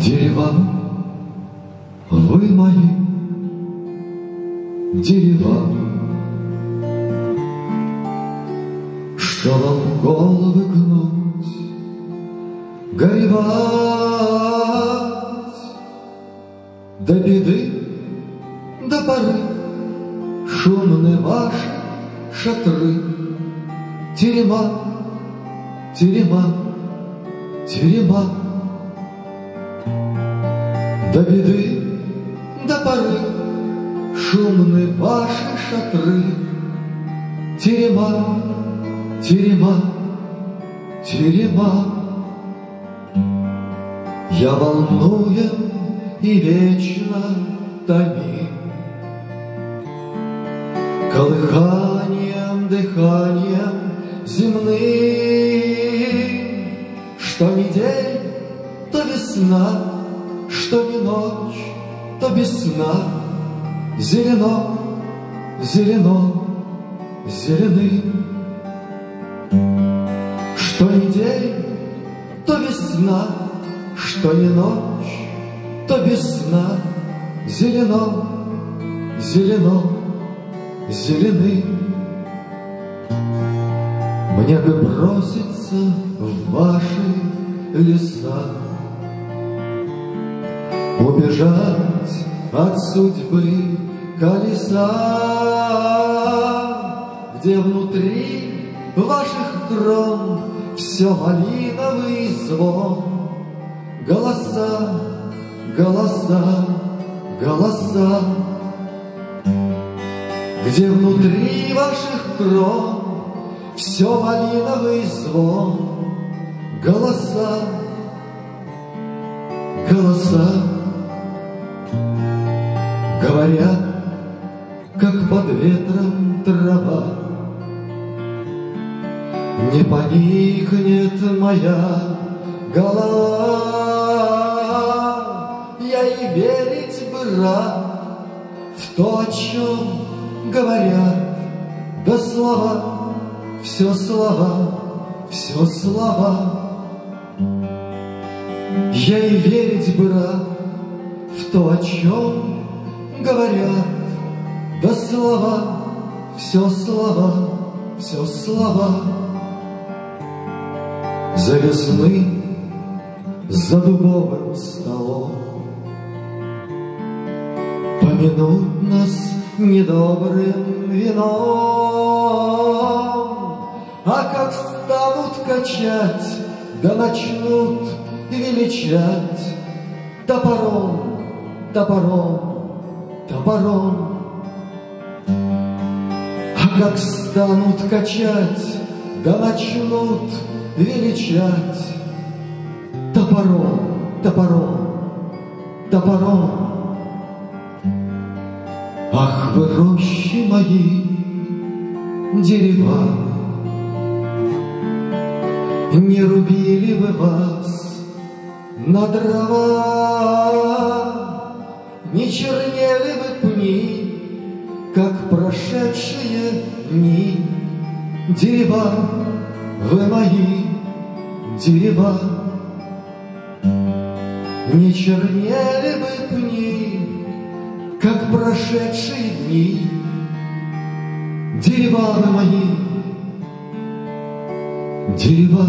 Дерева, вы мои дерева, Что вам головы гнуть, горевать, До беды, до поры Шумны ваши шатры, Терема, терема, терема. До беды, до поры Шумны ваши шатры, Терема, терема, терема. Я волнуем и вечно томим Колыханием, дыханием земным, Что не день, то весна, что не ночь, то без сна. Зелено, зелено, зеленым. Что не день, то весна, что не ночь, то без сна. Зелено, зелено, зеленым. Мне бы броситься в ваши леса, Убежать от судьбы колеса, Где внутри ваших крон Все малиновый звон, Голоса, голоса, голоса, Где внутри ваших крон Все малиновый звон, Голоса, голоса, Говорят, как под ветром трава, Не поникнет моя голова. Я и верить бы рад В то, о чем говорят, Да слова, все слова, все слова. Я и верить бы рад В то, о чем говорят, да слова, все слова, все слова. За весны, за дубовым столом. Помянут нас недобрым вином, А как станут качать, да начнут величать Топором, топором, топором. А как станут качать, да начнут величать Топором, топором, топором. Ах, вы рощи мои, дерева, Не рубили бы вас на дрова, не чернели бы пни, как прошедшие дни. Дерева, вы мои дерева, Не чернели бы пни, как прошедшие дни. Дерева вы мои, дерева,